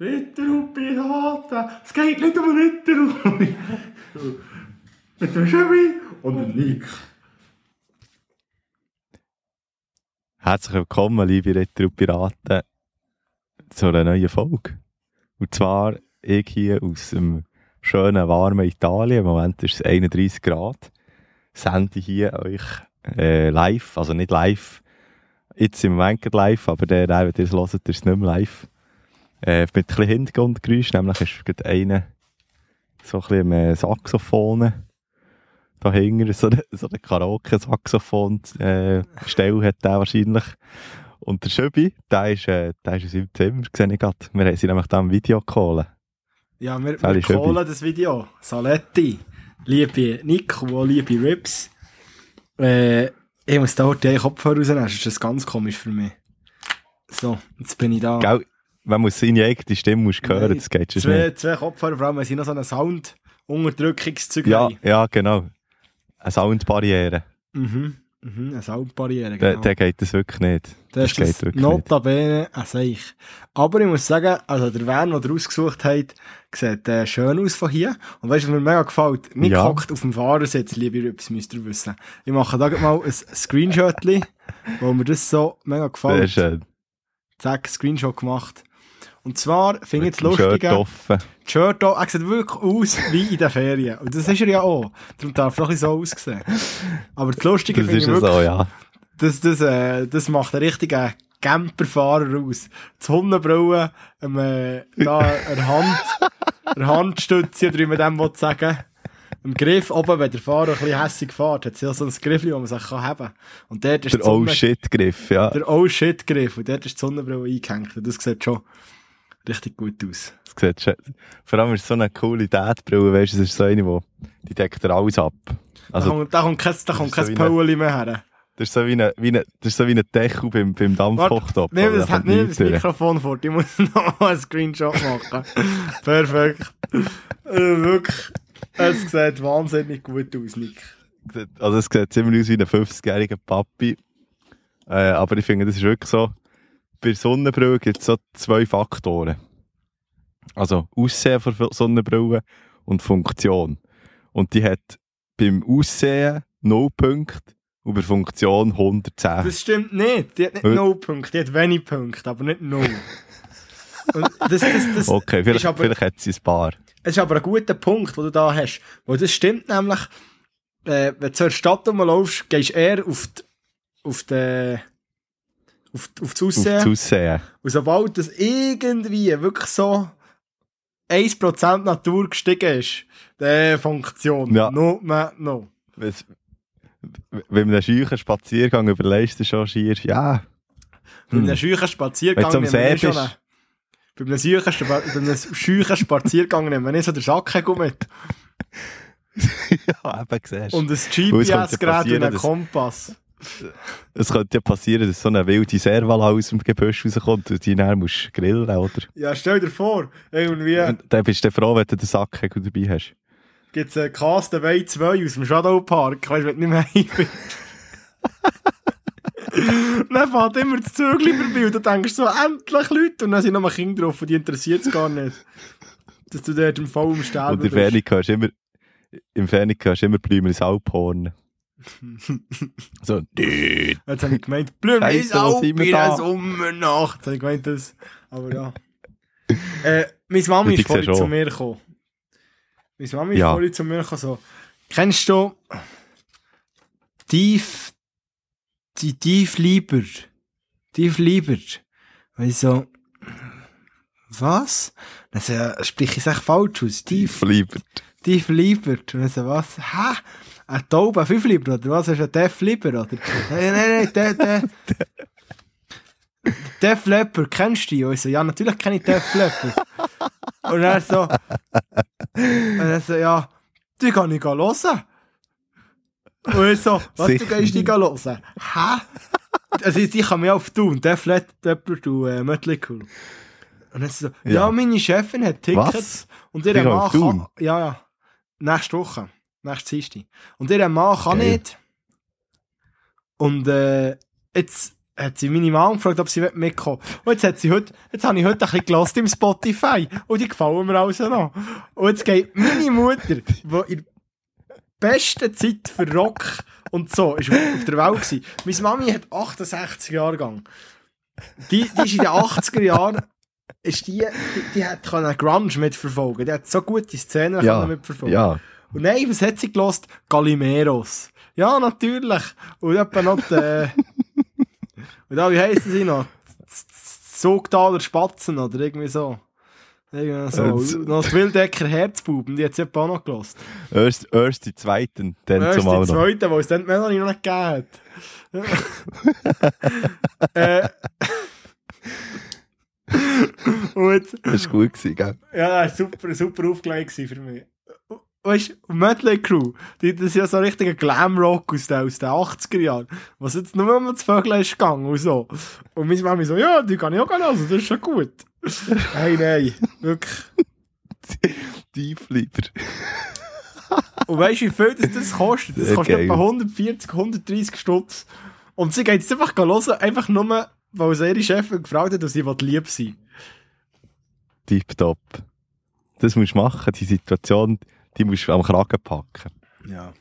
Ritter und Piraten. Es geht nicht um Ritter und... Mit dem Chevy und dem Nick. Herzlich willkommen, liebe Ritter und Piraten, zu einer neuen Folge. Und zwar ich hier aus dem schönen, warmen Italien. Im Moment ist es 31 Grad. Sende hier euch äh, live, also nicht live, jetzt im Moment live, aber der, der, wenn ihr es hört, ist es nicht mehr live. Äh, mit ein bisschen Hintergrundgeräusch, nämlich ist gerade einer so ein bisschen im Saxophon da hinten, so eine, so eine Karaoke-Saxophon-Stelle hat der wahrscheinlich. Und der Schöbi, der ist, äh, der ist in seinem Zimmer, sehe ich gerade. Wir haben sie nämlich da im Video geholt. Ja, wir, Sally wir callen das Video. Saletti, liebe Nico, liebe Rips. Äh, ich muss da heute den Kopfhörer rausnehmen, das ist das ganz komisch für mich. So, jetzt bin ich da. Gell, man muss seine eigene Stimme muss hören, Nein, das geht schon zwei, zwei Kopfhörer, vor allem, weil sie noch so einen Sound-Unterdrückungszeug Ja, haben. ja, genau. Eine Soundbarriere. Mhm, mhm, eine Soundbarriere, genau. der geht das wirklich nicht. Das ist das wirklich nicht. notabene ein Seich. Aber ich muss sagen, also der Van, den ihr ausgesucht habt, sieht äh, schön aus von hier. Und weißt du, was mir mega gefällt? Nicht Ja. hockt auf dem Fahrersitz, liebe Rübs, müsst ihr wissen. Ich mache da mal ein Screenshot, wo mir das so mega Sehr gefällt. schön. Zack, Screenshot gemacht. Und zwar finde ich es Shirt lustig, offen. die Shirt hier, er sieht wirklich aus wie in den Ferien. Und das ist er ja auch. Darum darf er auch so aussehen. Aber das Lustige Das finde ich wirklich, so, ja. das, das, äh, das macht einen richtigen Camperfahrer aus. Die Hundenbrille, ähm, äh, da, eine Hand, eine Handstütze, oder wie man dem will sagen. Im Griff oben, wenn der Fahrer ein bisschen hässig fährt, hat sie ja so ein Griff, wo man sich kann haben kann. Und dort ist Der Sonne, Oh Shit-Griff, ja. der Oh Shit Griff. Und dort ist die Sonnenbrille eingehängt. Und das sieht schon richtig gut aus. Das sieht schön. Vor allem ist es so eine coole Dad-Brille, weißt du, es ist so eine, wo, die deckt dir alles ab. da Also, kommt, da kommt kein, da kommt so kein eine- Pöuli mehr her. das ist so wie eine, wie das ist so wie ein Deckel beim, beim Dampfkochtopf. Nimm das, Da kommt nimm das. Mikrofon vor, ich muss noch einen Screenshot machen. Perfekt. Äh, wirklich, es sieht wahnsinnig gut aus, Nick. Also es sieht ziemlich aus wie ein 50-jähriger Papi. Äh, aber ich finde, das ist wirklich so, bei Sonnenbrille gibt es so zwei Faktoren. Also Aussehen von Sonnenbrille und Funktion. Und die hat beim Aussehen 0 Punkte und bei Funktion 110. Das stimmt nicht. Die hat nicht Äh. 0 Punkte, die hat wenig Punkte, aber nicht 0. Und das, das, das okay, vielleicht, aber, vielleicht hat sie ein paar. es ist aber ein guter Punkt, den du da hast. Weil das stimmt nämlich, äh, wenn du zur Stadt rumlaufst, gehst du eher auf die, auf die, auf, auf das Auf Aussehen. das Aussehen. Und sobald das irgendwie wirklich so 1% Natur gestiegen ist, der Funktion, Ja. no, no. Wenn's- Wenn man einen scheuchen Spaziergang überlegst, du schon schier, ja. Bei Hm. einem scheuchen Spaziergang nehmen wir schon einen- bei einem scheuchen bei einem scheuchen Spaziergang nehmen wir nicht so den Sackhegel mit. ja, eben, siehst du. Und ein GPS-Gerät und einen Kompass. Es könnte ja passieren, dass so eine wilde Serval aus dem Gebüsch rauskommt und die dann musst grillen, oder? Ja, stell dir vor, irgendwie Und dann bist du froh, wenn du den Sackhegel dabei hast. gibt es einen Castaway 2 aus dem Shadow Park, weißt du, wenn du nicht mehr heim dann fährt immer das Zügel vorbei und du denkst so, endlich Leute. Und dann sind noch Kinder drauf und die interessiert es gar nicht. Dass du dort im vollen Sterben Und hörst du immer, im Ferne hörst du immer Blümer ins Alphorn. so. Jetzt habe ich gemeint, Blüm ist auch sind wir in da? der Sommernacht. Jetzt habe ich gemeint, das. Aber ja. äh, meine Mami Ich ist vorhin zu mir gekommen. Meine Mami ist Ja. vorhin zu mir gekommen, so, kennst du tief, die tief lieber, tief lieber? Und ich so, was? Dann so, sprich ich es echt falsch aus, tief, Lieber. tief lieber. Und dann so, was? Hä? Ein Taube, fünf lieber, oder was? Hast du einen Def lieber, oder? nein, nein, nein, der, der. Def Leppard, kennst du die? Und ich so, ja, natürlich kenne ich Def Leppard. Und er so, und er so, ja, die kann ich hören. Und ich so, was, Sicher du gehst die hören? Hä? Also, ich kann mich auf tun, Def Leppard und äh, Mötley Cool. Und er so, ja. Ja. meine Chefin hat Tickets. Was? Und ihr kann, ja, ja, nächste Woche, nächste Dienstag. Und ihr Mann kann Geil. nicht. Und äh, jetzt hat sie meine Mom gefragt, ob sie mitkommen will. Und jetzt hat sie heute, jetzt habe ich heute ein bisschen gelost im Spotify. Und die gefallen mir also noch. Und jetzt geht meine Mutter, die in der besten Zeit für Rock und so, ist auf der Welt gewesen. Meine Mami hat 68 Jahre gegangen. Die, die ist in den 80er Jahren, ist die, die, die hat Grunge mitverfolgen. Die hat so gute Szenen Ja, mitverfolgen. ja. Und nein, was hat sie gelost? Galimeros. Ja, natürlich. Und etwa noch die, äh, und da, wie heissen sie noch? Sogtaler Spatzen oder irgendwie so. Irgendwie so. Äh, Und noch die Wildecker Herzbuben, die hat sie etwa auch noch gelost. Erst, erst die zweiten, dann Erst zumal die noch. zweite, wo es dann die Melanie noch nicht gegeben hat. äh, und Das war gut, gewesen, gell? Ja, das war super, super aufgelegt für mich. Weißt du, Mötley Crew, die, das ist ja so ein richtiger Glam-Rock aus den, aus den 80er Jahren, was jetzt nur um das Vögel ist gegangen und so. Und meine Mami so, ja, die kann ich auch hören, das ist schon gut. hey, nein, wirklich. Tieflieber. Und weißt du, wie viel das, das kostet? Das kostet geil. etwa 140, 130 Stutz. Und sie geht jetzt einfach hören, einfach nur, weil sie ihre Chefin gefragt hat, dass sie lieb sein. Tipptopp. Das musst du machen, die Situation, die musst du am Kragen packen. Ja.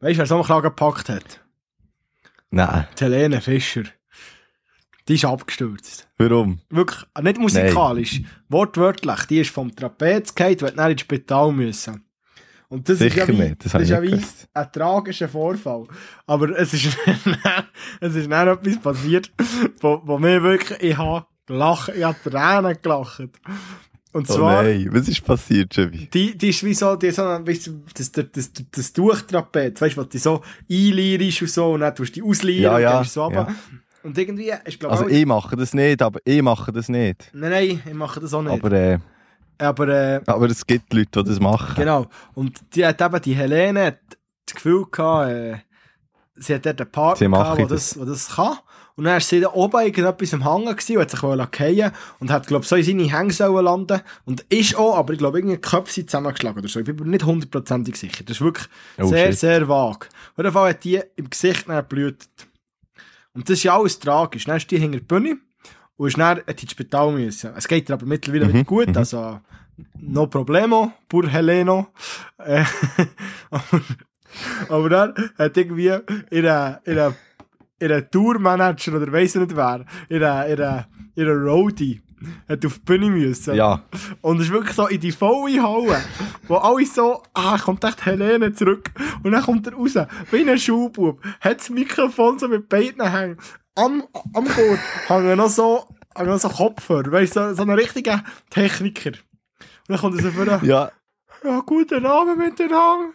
Weißt du, wer so einen Kragen gepackt hat? Nein. Die Helene Fischer. Die ist abgestürzt. Warum? Wirklich, nicht musikalisch, wortwörtlich. Die ist vom Trapez gefallen, weil dann ins Spital müssen. Und das Sicher ist ja wie, nicht, das habe ist ja nicht wie ein tragischer Vorfall. Aber es ist, es ist dann etwas passiert, wo, wo mir wirklich, ich habe gelacht, ich habe Tränen gelacht. Und Oh zwar, nein, was ist passiert, Javi? die, die ist wie so, die so, weißt du, das, das, das, das Tuchtrapez, weißt du, was die so einleierst und so, und dann tust du die ausleiern Ja, und ja, dann ist so runter. ja. Und irgendwie, ich glaube, Also ich mache das nicht, aber ich mache das nicht. nein, nein, ich mache das auch nicht. Aber, äh, Aber, äh, aber es gibt Leute, die das machen. Genau. Und die hat eben, die Helene hat das Gefühl gehabt, äh, sie hat dort einen Partner gehabt, der das. das, das kann. Und dann war sie da oben irgendetwas am Hangen gewesen und hat sich fallen und hat, glaube ich, so in seine Hänge landen Und ist auch, aber ich glaube, irgendwie die Köpfe sind zusammengeschlagen oder so. Ich bin mir nicht hundertprozentig sicher. Das ist wirklich Oh, sehr, shit. sehr vage. Auf jeden Fall hat die im Gesicht geblutet. Und das ist ja alles tragisch. Dann ist die hinter der Bühne und ist dann ins Spital müssen. Es geht ihr aber mittlerweile Mhm, wieder gut, mhm. also no problemo, pur Heleno. Äh, aber, aber dann hat irgendwie ihre, ihre, ihre Tourmanager oder weiss ich nicht wer, ihre, ihre, ihre Roadie, hat auf die Bühne müssen. Ja, Und es ist wirklich so in die volle Halle, wo alle so, ah, kommt echt Helene zurück. Und dann kommt er raus, wie ein Schulbub, hat das Mikrofon so mit beiden Hängen. Am, am Gurt hängen noch so, hängen noch so Kopfhörer, weißt du, so, so ein richtiger Techniker. Und dann kommt er so vor, ja, ja, ja guten Abend miteinander.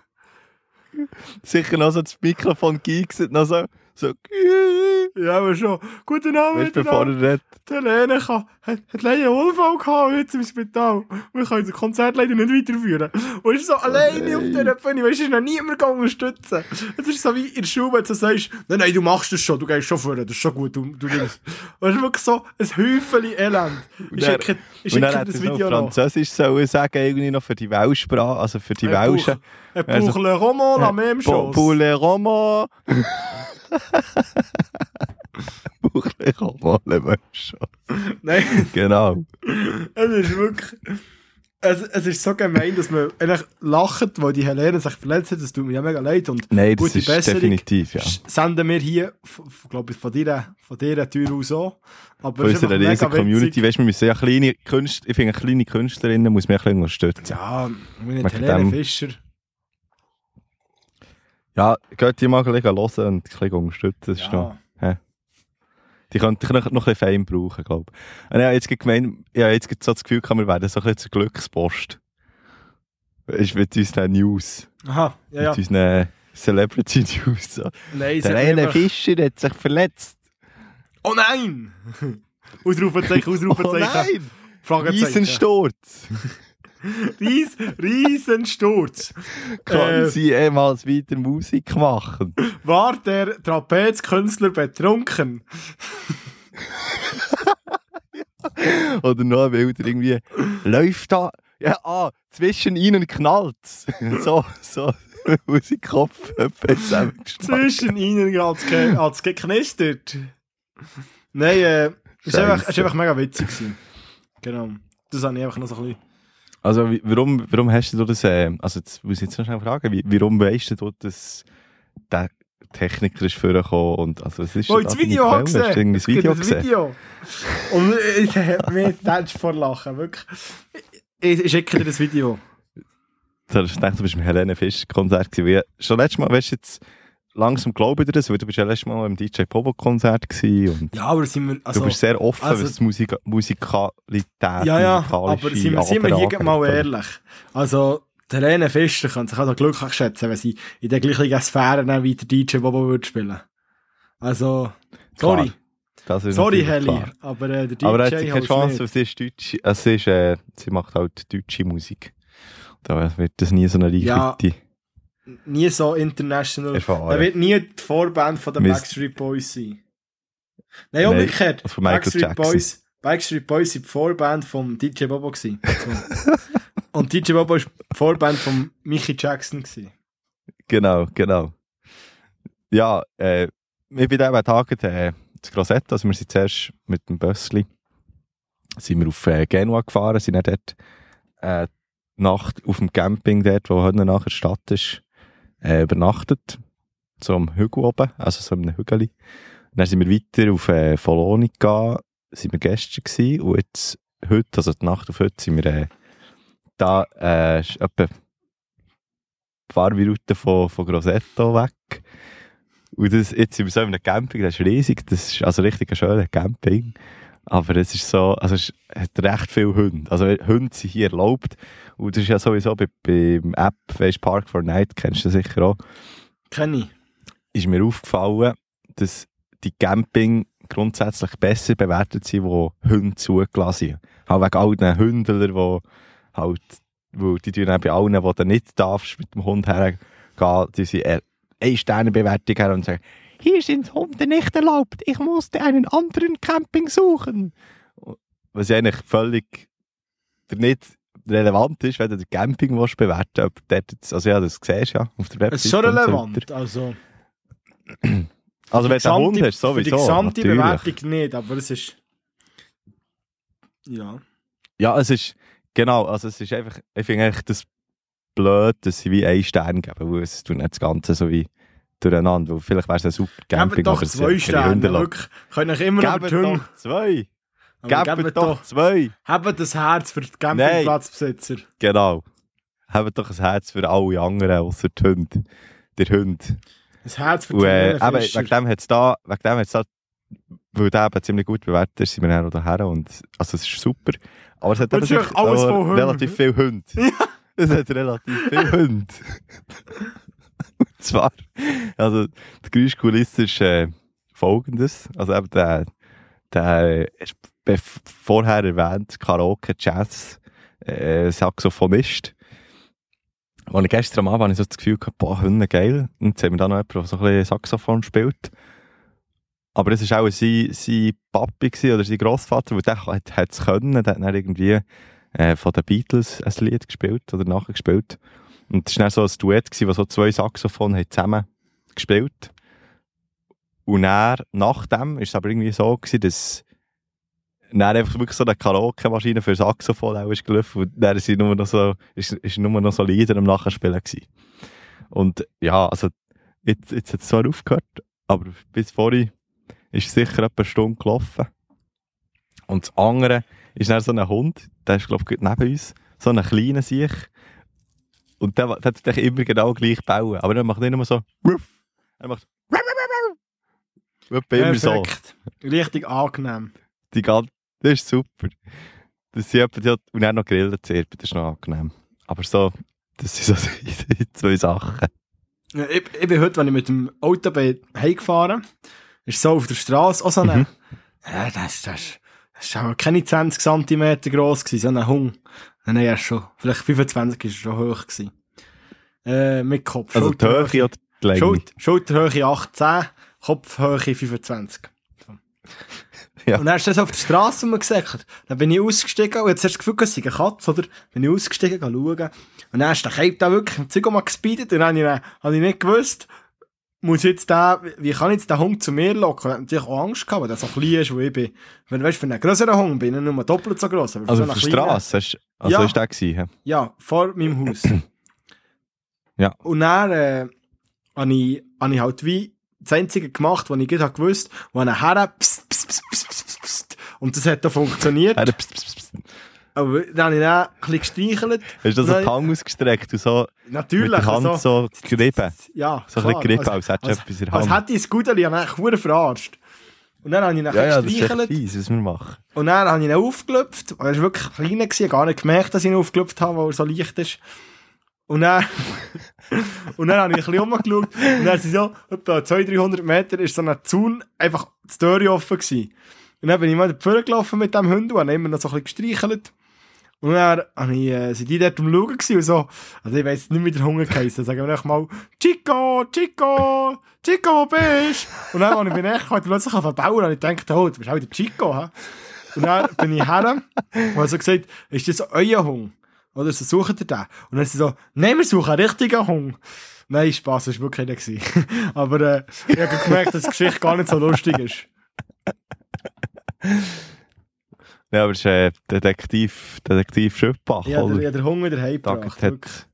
sicher noch so das Mikrofon geigset, noch so, so, Ja, aber schon, guten Abend weißt du, bevor er redet. Helene kann, hat, hat leider einen Unfall gehabt heute im Spital. Wir können das Konzert leider nicht weiterführen. Und ist so alleine auf dieser Bühne, weißt du, ist noch niemand unterstützen. Es ist so wie in der Schule, wenn du sagst, nein, nein, du machst das schon, du gehst schon vorne, das ist schon gut, du, du nimmst. Es ist wirklich so ein Häufchen Elend. Ich dann- schicke, ich Und dann das er noch Video. Französisch sollen sagen, irgendwie noch für die Weltsprache, also für die Welschen. Ein Also- Buch Le Roman, la même chose. pour les romans. pour les romans, le même chose. Nein, Genau. es ist wirklich... Es, es ist so gemein, dass man eigentlich lacht, weil die Helene sich verletzt hat. Das tut mir ja mega leid. Und Nein, das ist Besserung. definitiv, ja. Senden wir hier, glaube ich, von dieser, von dieser Tür aus auch. Aber Von unserer riesigen Community, weißt du, wir müssen ja kleine Künstler, ich finde, kleine Künstlerinnen muss man ein bisschen unterstützen. Ja, Wegen Helene dem- Fischer. Ja, geht die mal ein bisschen hören und ein bisschen unterstützen. Das ist noch, Ja. die könnte noch, noch ein bisschen Fame brauchen, glaube ich. Und ich habe jetzt gemeint, ich habe jetzt gerade so das Gefühl, wir werden so ein bisschen zur Glückspost. Ist mit unseren News. Aha, ja, ja. Mit unseren Celebrity News. So. Nein, es Der eine Fischer hat sich verletzt. Oh nein! Ausrufezeichen, Oh Ausrufezeichen. nein! Fragezeichen. Riesensturz! Ries, Riesensturz. Kann Äh. sie jemals wieder Musik machen? War der Trapezkünstler betrunken? Oder noch ein Bild irgendwie, läuft da, ja, ah, zwischen ihnen knallt's. so, so, Musikkopf, etwa zusammengeschlagen. Zwischen ihnen hat's ge hat's geknistert. Nein, äh, es war einfach, es mega witzig. Gewesen. Genau. Das habe ich einfach noch so ein bisschen... Also, warum, warum hast du das, äh, also jetzt muss ich jetzt noch schnell fragen, wie, warum weißt du, dass der Techniker ist vorgekommen und, also, was ist Oh, da das Video Quelle? ich gesehen. Hast du irgendwie Es das Video ein gesehen? Video. Und ich habe mich tätscht vor Lachen, wirklich. Ich, ich schicke dir das Video. Du hast gedacht, du bist im Helene Fisch Konzert gewesen. Schon letztes Mal, weißt du jetzt, langsam glaube ich dir das, weil du bist ja letztes Mal im DJ Pobo Konzert gewesen und Ja, aber sind wir... Also, du bist sehr offen, also- was Musik Musikalität ja, ja, aber sind wir, sind wir hier mal ehrlich. Also, die Helene Fischer kann sich also glücklich schätzen, wenn sie in der gleichen Sphäre wie der DJ Bobo würde spielen. Also, sorry. Sorry, Helly. klar. Aber äh, der DJ Aber er hat keine Chance, weil sie ist Deutsch, sie, ist, äh, sie macht halt deutsche Musik. Da wird das nie so eine Ja, Reichweite Nie so international. erfahren. Er wird nie die Vorband von den Mist. Backstreet Boys sein. Nein, umgekehrt. von Michael Backstreet Jackson. Boys, Backstreet Boys sind die Vorband vom DJ Bobo gewesen. So. Und DJ Bobo ist die Vorband von Mickey Jackson gewesen. Genau, genau. Ja, äh, wir bei diesem Tag äh, das Grossetto, also wir sind zuerst mit dem Bössli sind wir auf äh, Genua gefahren, sind dann dort äh, Nacht auf dem Camping dort, wo heute nachher Stadt ist, äh, übernachtet. So am Hügel oben, also so einem Hügeli. Und dann sind wir weiter auf äh, gegangen, sind wir gestern gewesen und jetzt heute, also die Nacht auf heute, sind wir äh, da äh, etwa ein paar Minuten von, von Grossetto weg. Und das, jetzt sind wir so in einem Camping, das ist riesig, das ist also richtig ein schöner Camping. Aber es ist so, also es hat recht viele Hunde. Also Hunde sind hier erlaubt. Und das ist ja sowieso bei, beim App, weißt, Park for Night, kennst du sicher auch, Kenn ich. ist mir aufgefallen, dass die Camping grundsätzlich besser bewertet sind, wo Hunde zugelassen sind. Auch wegen all den Hündler, die halt, weil die tun bei allen, wo du nicht darfst, mit dem Hund hergehen, die sind eher eine Sternebewertung her und sagen, hier sind Hunde nicht erlaubt, ich musste einen anderen Camping suchen. Was ja eigentlich völlig nicht relevant ist, wenn du den Camping willst bewerten ob dort jetzt, also ja, das siehst du ja auf der Website. Es ist schon und so relevant. Also, Also wenn du einen Hund hast, für die sowieso, gesamte natürlich. Bewertung nicht, aber es ist... Ja. Ja, es ist, genau, also es ist einfach, ich finde eigentlich das blöd, dass sie wie einen Stern geben, weil es tut nicht das Ganze so wie durcheinander, weil vielleicht wäre es ein super Camping, Gebt doch zwei Sterne. Wirklich. Könnt euch immer noch Hunde... doch zwei! Gebt doch zwei! Habt das Herz für die Campingplatzbesitzer. Genau. Habt doch ein Herz für alle anderen, außer die Hunde. Der Hund. Das Herz für die äh, eben, wegen dem hat es da, wegen dem hat's da, weil der eben ziemlich gut bewertet ist, sind wir dann auch daher und, also es ist super. Aber es hat eben relativ viel Hunde. Es hat relativ viel Hunde. zwar, also, die Geräuschkulisse ist, äh, folgendes. Also eben der, der, vorher erwähnt, Karaoke, Jazz, äh, Saxophonist. Als ich gestern am Abend hatte ich so das Gefühl gehabt, boah, Hunde geil. Und jetzt haben wir da noch jemanden, der so ein bisschen Saxophon spielt. Aber das war auch sein, sein Papi oder sein Grossvater, weil der hat es können. Der hat dann irgendwie äh, von den Beatles ein Lied gespielt oder nachher gespielt. Und das war so ein Duett, gewesen, wo so zwei Saxophone zusammen gespielt Und dann, nach dem, ist es aber irgendwie so gewesen, dass dann einfach wirklich so eine Karaoke-Maschine für Saxophon auch gelaufen und dann sind nur noch so, nur noch so Lieder am Nachspielen gewesen. Und ja, also jetzt, jetzt hat es zwar aufgehört, aber bis vorhin ist es sicher etwa eine Stunde gelaufen. Und das andere ist dann so ein Hund, der ist glaube ich neben uns, so ein kleiner sich und der, der tut immer genau gleich bauen, aber er macht nicht nur so er macht Etwa immer so. Richtig angenehm. Die ganze, das ist super. Das sind etwa, und dann noch grillen zuerst, das ist noch angenehm. Aber so, das sind so zwei Sachen. Ja, Ich, ich bin heute, wenn ich mit dem Auto bin, heimgefahren ist so auf der Straße auch so eine, Mhm. ja, das, das, das ist auch keine 20 cm gross gewesen, so ein Hung. Nein, ist schon, vielleicht 25 ist er schon hoch gewesen. Äh, mit Kopf. Also die Höhe oder die Länge? Schulter, Schulterhöhe 18, Kopfhöhe 25. So. Ja. Und dann ist das auf der Straße rumgesäckert. Dann bin ich ausgestiegen und jetzt hast du das Gefühl, es sei eine Katze, oder? Bin ich ausgestiegen, schauen. Und dann ist der Cape da wirklich im Zeug mal gespeedet und dann habe ich, dann, habe ich nicht gewusst, muss jetzt der, wie kann ich jetzt den Hund zu mir locken? Ich hatte natürlich auch Angst gehabt, weil der so klein ist, wo ich bin. Wenn, weißt, für einen größeren Hund bin ich nur doppelt so aber für Also so auf der Straße, hast- also Ja. ist der gewesen? Ja, vor meinem Haus. Ja. Und dann, äh, habe ich, habe ich halt wie das Einzige gemacht, was ich gerade hab gewusst habe, wo her, pst, pst, pst, pst, pst, pst, und das hat auch funktioniert. Er. Aber dann habe ich dann ein bisschen gestreichelt. Hast du so die Hand ausgestreckt und so Natürlich. mit der Hand also, so gerieben? ja, So ein bisschen gerieben, als, als hättest du als, etwas in der als Hand. hätte ich das Gudeli an einen verarscht. Und dann habe ich ihn Ja, ja, das ist echt gestreichelt. fies, was wir machen. Und dann habe ich ihn aufgelöpft. Er war wirklich klein, gewesen, ich habe gar nicht gemerkt, dass ich ihn aufgelöpft habe, weil er so leicht ist. Und dann, und dann habe ich ein bisschen rumgeschaut. Und dann sind so, etwa 200, 300 Meter, ist so ein Zaun, einfach das Tür offen gewesen. Und dann bin ich mal vorne gelaufen mit dem Hund und habe immer noch so ein bisschen gestreichelt. Und dann ich, äh, sind die dort am Schauen und so, also ich weiss nicht, wie der Hunger geheissen, sagen wir einfach mal, Chico, Chico, Chico, wo bist du? Und dann, als ich bin echt gekommen, plötzlich auf den Bauer und ich dachte, oh, du bist auch der Chico, hä? Und dann bin ich her und habe so gesagt, ist das euer Hund? Oder so sucht ihr den? Und dann ist sie so, nein, wir suchen einen richtigen Hund. Nein, Spaß, das war wirklich nicht. Aber äh, ich habe gemerkt, dass die Geschichte gar nicht so lustig ist. Ja, aber es ist äh, Detektiv, Detektiv Ich den, ich oder? habe den Hunger daheim Da gebracht. hat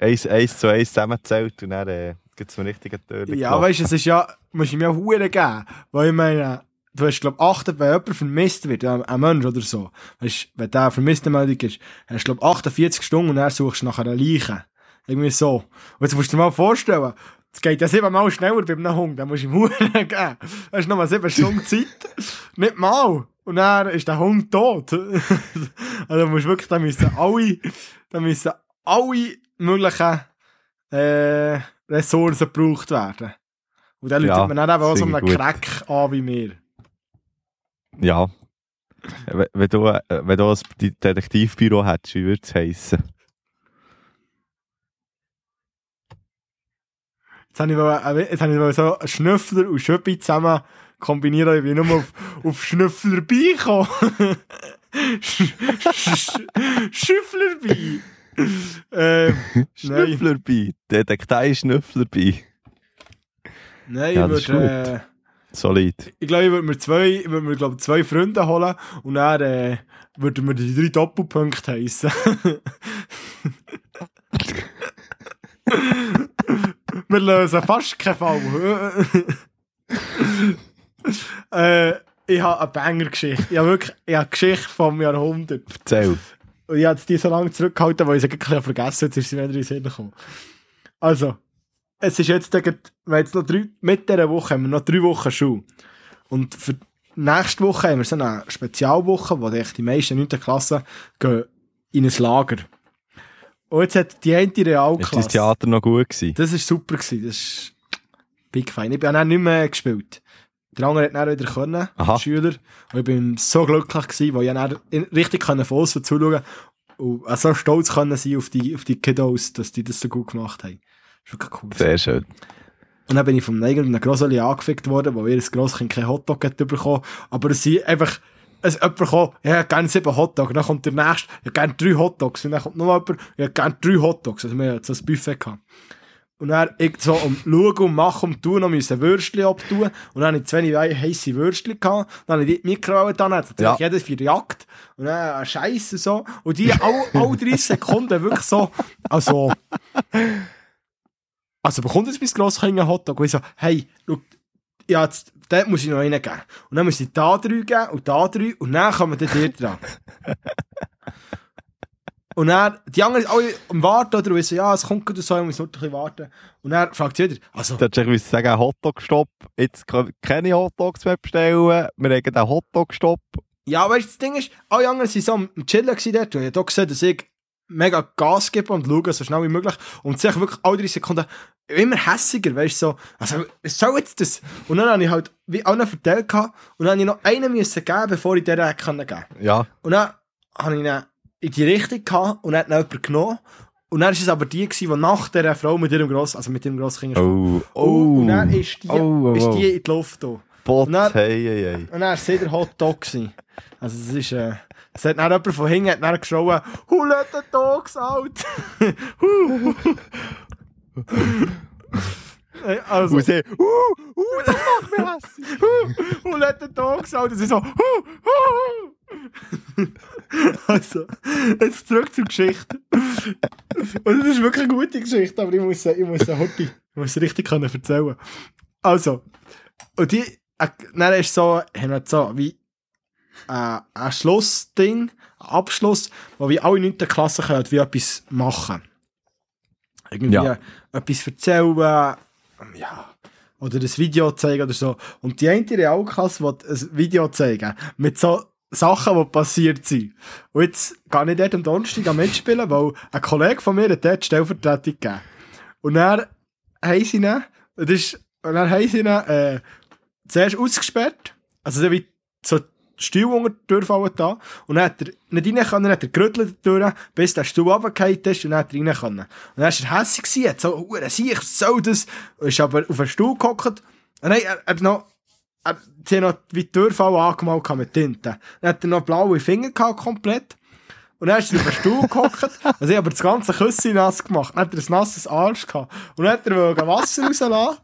eins, eins zu eins zusammengezählt und dann äh, gibt es einen richtigen Tür. Ja, weißt du, es ist ja, musst du mir ja Huren geben. Weil ich meine, du hast, glaub achtet, wenn jemand vermisst wird, ein, ein Mensch oder so, weißt wenn der vermisste Meldung ist, hast du, glaub 48 Stunden und dann suchst du nach einer Leiche. Irgendwie so. Und jetzt musst du dir mal vorstellen, es geht ja siebenmal schneller bei einem Hund, dann musst du ihm Huren geben. Du hast noch mal sieben Stunden Zeit. Nicht mal. Und dann ist der Hund tot. also musst wirklich, da müssen alle, da müssen alle möglichen, äh, Ressourcen gebraucht werden. Und dann Ja, läutet man dann eben auch so einen gut. Crack an wie mir. Ja. Wenn du, äh, wenn du ein Detektivbüro hättest, wie würde es heissen? Jetzt habe ich, mal, jetzt habe ich mal so Schnüffler und Schöppi zusammen kombinieren. Ich bin nur auf, auf Schnüffler Sch- Schüffler bei. ähm, Schnüfflerby. Detektei Schnüfflerby. nein, Ja, ich würde, äh, Solid. ich glaube, ich würde mir zwei, ich würde mir, glaube, zwei Freunde holen und dann, äh, würden wir die drei Doppelpunkte heissen. wir lösen fast keinen Fall. äh, ich habe eine Banger-Geschichte. Ich habe wirklich ich habe eine Geschichte vom Jahrhundert. Erzähl. Und ich habe die so lange zurückgehalten, weil ich sie bisschen vergessen habe. Jetzt ist sie wieder in den Sinn gekommen. Also, es ist jetzt, wir haben jetzt noch drei, mit dieser Woche haben wir noch drei Wochen Schule. Und für nächste Woche haben wir so eine Spezialwoche, wo die meisten 9. Klassen gehen in ein Lager. Und jetzt hat die eine Ist dein Realklasse... Theater noch gut gewesen? Das war super. Gewesen. Das ist big fein. Ich bin dann nicht mehr gespielt. Der andere hat dann wieder können, Aha. Schüler. Und ich bin so glücklich gewesen, weil ich dann richtig können von aussen zuschauen und auch so stolz können sein auf die, auf die Kiddos, dass die das so gut gemacht haben. Das ist wirklich cool. Sehr schön. Und dann bin ich vom eigenen Grosseli angefickt worden, weil ihr Grosskind kein Hotdog hat bekommen. Aber es sind einfach, es jemand gekommen, ja, ich hätte gerne sieben Hotdogs. Dann kommt der nächste, ich hätte gerne drei Hotdogs. Und dann kommt noch jemand, ich hätte gerne drei Hotdogs. Also wir hatten so ein Buffet gehabt. Und dann ich so um Schauen und Machen und Tun noch müssen Würstchen abtun. Und dann hatte ich zwei heisse Würstchen gehabt. Dann habe ich die Mikrowelle dann, hat natürlich Ja. jeder vier Jagd. Und dann eine Scheisse so. Und die alle, alle 30 Sekunden wirklich so, also, also bekommt jetzt mein Grosskind einen Hotdog? Und ich so, hey, schau, ja, jetzt, dort muss ich noch einen geben. Und dann muss ich da drei geben und da drei und dann kommen dann dir dran. und dann, die anderen sind alle am Warten, oder? So, ja, es kommt gerade so, ich muss nur ein bisschen warten. Und dann fragt sie wieder, also, Du hättest sagen, Hotdog-Stopp. Jetzt können wir keine Hotdogs mehr bestellen. Wir haben einen Hotdog-Stopp. ja, weißt du, das Ding ist, alle anderen sind so am Chillen dort. Und ich habe gesehen, dass ich mega Gas gebe und schaue, so schnell wie möglich. Und sich wirklich alle drei Sekunden immer hässiger, weißt du, so, also, was soll jetzt das? Und dann habe ich halt, wie allen gehabt, und dann habe ich noch einen müssen geben, bevor ich den hätte geben. Ja. Und dann habe ich ihn in die Richtung gehabt und hat ihn jemand genommen. Und dann war es aber die, gewesen, die nach dieser Frau mit ihrem Gross, also mit ihrem Grosskind Oh. Oh, und dann ist die, Oh, oh, ist oh. die in die Luft da. Bot, Und dann- hey, hey, hey. Und dann war der Hotdog. gewesen. Also es ist, äh, es hat dann jemand von hinten hat dann geschrien, «Who let the dogs out?» Also, Und sie, uh, uh, das macht mich hässlich. und hat den Ton gesagt und sie so, hu, hu. Also, jetzt zurück zur Geschichte. Und das ist wirklich eine gute Geschichte, aber ich muss, ich muss heute, ich muss richtig können erzählen. Also, und die, äh, dann ist so, haben wir so, wie, äh, ein Schlussding, ein Abschluss, wo wir alle 9. Klasse können, wie etwas machen. Irgendwie Ja. etwas erzählen, ja, oder ein Video zeigen oder so. Und die eine Realklasse will ein Video zeigen mit so Sachen, die passiert sind. Und jetzt gehe ich dort am Donnerstag am mitspielen, weil ein Kollege von mir hat dort Stellvertretung gegeben. Und dann haben sie ihn, das ist, und dann haben sie ihn, äh, zuerst ausgesperrt, also so wie so Stuhl unter die Tür fallen da, und dann hat er nicht rein können, dann hat er gerüttelt durch, bis der Stuhl runtergefallen ist, und dann hat er rein können. Und dann war er hässlich gewesen, hat so, hure sieh, ich soll das, und ist aber auf den Stuhl gehockt, und dann hat er, er noch, er, sie noch wie die Türfall angemalt mit Tinte. Dann hat er noch blaue Finger gehabt, komplett. Und dann ist er auf den Stuhl gehockt, also ich aber das ganze Küsschen nass gemacht. Dann hat er ein nasses Arsch gehabt. Und dann hat er Wasser rauslassen.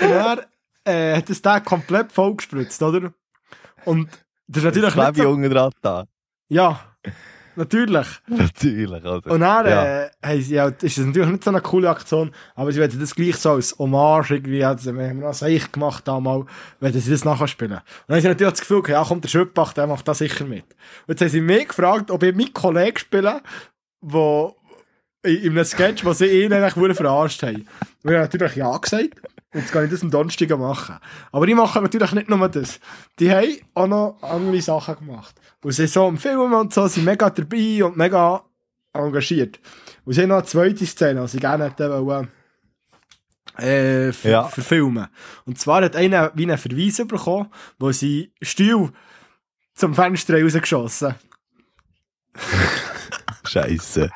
Und dann äh, hat es den komplett vollgespritzt, oder? Und das ist natürlich Das nicht so... unten dran da. Ja, natürlich. Natürlich, also. Und dann Ja. äh, sie, ja, ist das natürlich nicht so eine coole Aktion, aber sie werden das gleich so als Hommage irgendwie, also wir haben noch Seich gemacht damals, werden sie das nachher spielen. Und dann haben sie natürlich das Gefühl, gehabt, ja kommt der Schöpbach, der macht das sicher mit. Und jetzt haben sie mich gefragt, ob ich mit Kollegen spiele, wo in, in einem Sketch, wo sie ihn eigentlich verarscht haben. Und ich habe natürlich ja gesagt. Und jetzt kann ich das am Donnerstag machen. Aber die machen natürlich nicht nur das. Die haben auch noch andere Sachen gemacht. Und sie so im Film und so sind mega dabei und mega engagiert. Und sie haben noch eine zweite Szene, die sie gerne hätten wollen, äh, Ja. verfilmen. Und zwar hat einer wie einen Verweis bekommen, wo sie Stuhl zum Fenster rausgeschossen Scheiße.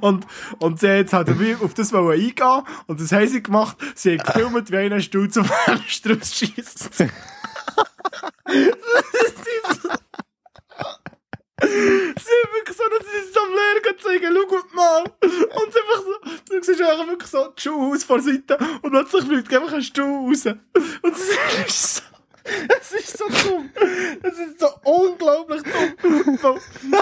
Und, und sie jetzt halt auf das wollen eingehen und das haben sie gemacht. Sie haben gefilmt, wie einer Stuhl zum Fenster rausschießt. sie haben wirklich so, dass sie es am Lehrer zeigen, schau mal. Und sie einfach so, du siehst einfach wirklich so die Schuhe aus vor der Seite und plötzlich fliegt einfach ein Stuhl raus. Und es ist so, es ist so dumm. Es ist so unglaublich dumm.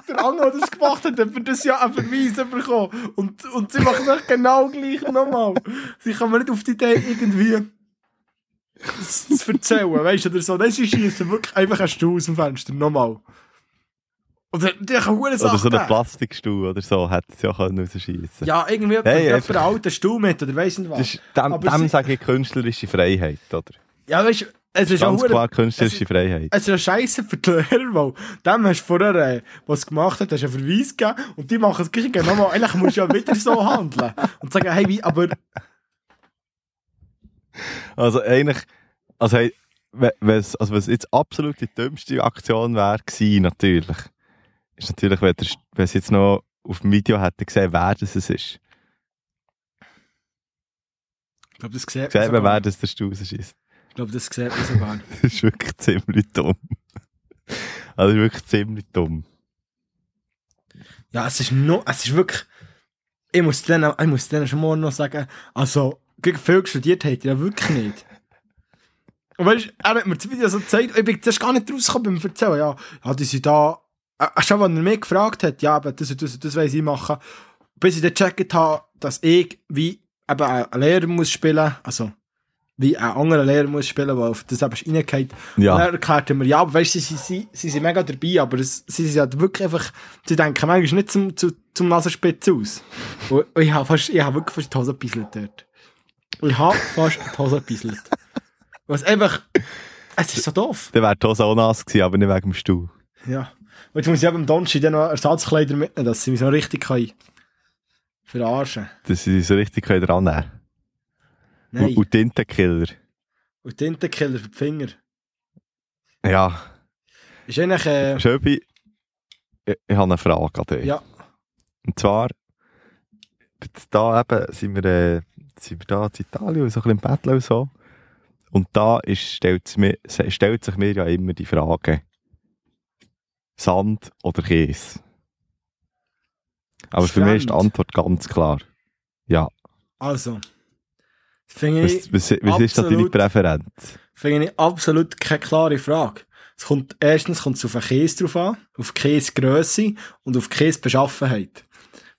Der andere, der das gemacht hat, hat für das Jahr einen Verweis bekommen. Und, und sie machen es genau gleich nochmal. Sie mir nicht auf die Idee irgendwie zu erzählen, weißt du, oder so. Dann sie schießen wirklich einfach einen Stuhl aus dem Fenster, nochmal. Oder die kann Oder so einen. Plastikstuhl oder so, hätte es ja können Ja, irgendwie Hey, einfach- einen alten Stuhl mit, oder weiss nicht was. Das ist, dem, dem sie- sage ich künstlerische Freiheit, oder? ja, weißt du, es ist auch Ganz hure- klar künstlerische Freiheit. Es ist eine Scheiße für die Lehrer, weil dem hast du vorher, äh, was gemacht hat, hast du einen Verweis gegeben und die machen das gleiche genau. Eigentlich musst du ja wieder so handeln und sagen, hey, wie, aber Also eigentlich, also hey, es also wenn's jetzt absolut die dümmste Aktion wäre gewesen, natürlich, ist natürlich, wenn, der, wenn es jetzt noch auf dem Video hätte gesehen, wer das es ist. ich glaube, das sieht man Gesehen, sogar. wer das der Stuhl ist. Ich glaube, das sieht man sogar. Das ist wirklich ziemlich dumm. Also wirklich ziemlich dumm. Ja, es ist noch, es ist wirklich, ich muss denen, ich muss denen schon morgen noch sagen, also, gegen viel studiert hat er ja wirklich nicht. Und weißt du, er hat mir das Video so gezeigt, ich bin zuerst gar nicht rausgekommen beim Erzählen, ja, ja, die sind da, äh, schon wenn er mich gefragt hat, ja, aber das und das und das weiss ich machen, bis ich dann gecheckt habe, dass ich wie eben ein Lehrer muss spielen, also, wie ein anderer Lehrer muss spielen, der auf das eben reingeht. Ja. Und er erklärt mir, ja, aber weißt du, sie, sie, sie sind mega dabei, aber es, sie sind halt wirklich einfach, sie denken manchmal nicht zum, zu, zum Nasenspitz aus. Und, und ich habe fast, ich habe wirklich fast die Hose gebisselt dort. Ich habe fast die Hose gebisselt. Was einfach, es ist so doof. Dann wäre die Hose auch nass gewesen, aber nicht wegen dem Stuhl. Ja. Und jetzt muss ich eben am Donnerstag dann noch Ersatzkleider mitnehmen, dass sie mich so richtig können verarschen Dass sie so richtig können dran nehmen Nein. Und, Tintenkiller. Und Tintenkiller für die Finger. Ja, Ist eigentlich, äh, Schöbi, ich, ich habe eine Frage an dich. ja, Und zwar, da eben sind wir, äh, sind wir da in Italien, so ein bisschen im Betteln und so. Und da ist, stellt, sich mir, stellt sich mir ja immer die Frage, Sand oder Käse? Aber für mich ist die. Antwort ganz klar. Ja. also. Finde ich, Was, was, was ist da deine. Präferenz? finde ich absolut keine klare Frage. Es kommt, erstens kommt es auf den Käse drauf an, auf die Käsegrösse und auf die Käsebeschaffenheit.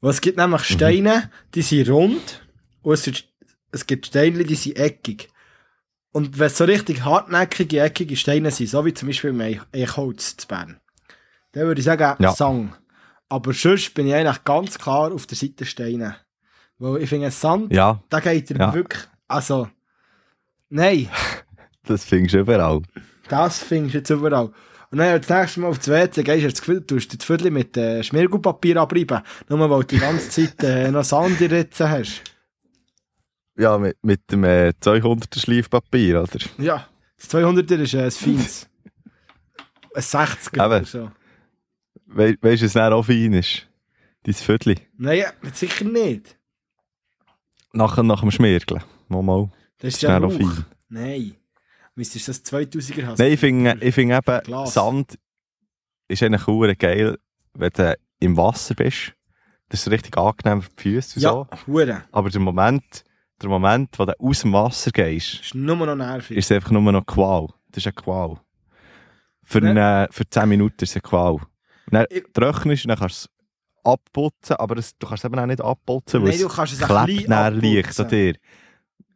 Weil es gibt nämlich Steine, die sind rund und es, sind- es gibt Steine, die sind eckig. Und wenn es so richtig hartnäckige, eckige Steine sind, so wie zum Beispiel im Eich- Eichholz zu Bern, dann würde ich sagen, Ja. Sang. Aber sonst bin ich eigentlich ganz klar auf der Seite Steine. Weil ich finde, Sand, Ja, da geht er Ja. wirklich, also, nein. das findest du überall. Das findest du jetzt überall. Und dann, wenn du das nächste Mal auf das WC gehst, hast du das Gefühl, du tust das Viertel mit äh, Schmiergelpapier abreiben. Nur weil du die ganze Zeit äh, noch Sand in Ritzen hast. Ja, mit, mit dem äh, 200er Schleifpapier, oder? Ja, das 200er ist äh, ein feines. Ein 60er Eben. oder so. We weißt du, was dann auch fein ist? Dein Viertel. Nein, sicher nicht. Nach, nach dem Schmirgeln. Mal. Das ist ja Rauch. fein. Nein. Müsstest du das 2000er haben? Nein, ich finde ich find eben, Glas. Sand ist eigentlich cool geil, wenn du im Wasser bist. Das ist richtig angenehm für die Füße Ja, so. Hure. Aber der Moment, der Moment, wo du aus dem Wasser gehst, ist nur noch nervig. ist einfach nur noch Qual. Das ist eine Qual. Für, Ne? eine, für 10 Minuten ist es eine Qual. Dann Ich- trocknest, dann kannst du es abputzen, aber du kannst es eben auch nicht abputzen, weil Nein, du kannst es klebt leicht abputzen. an dir.